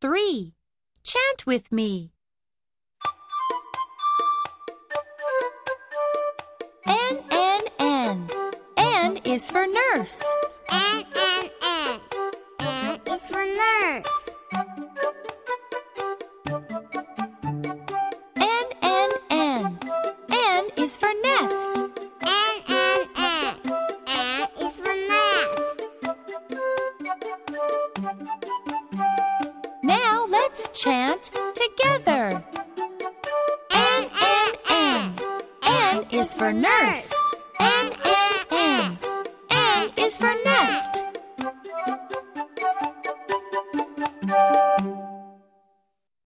3. Chant with me. N, N, N. N is for nurse. N, N, N. N is for nurse. N, N, N. N is for nest. N, is for nest. Let's chant together. N, N, N. N is for nurse. N, N, N. N is for nest.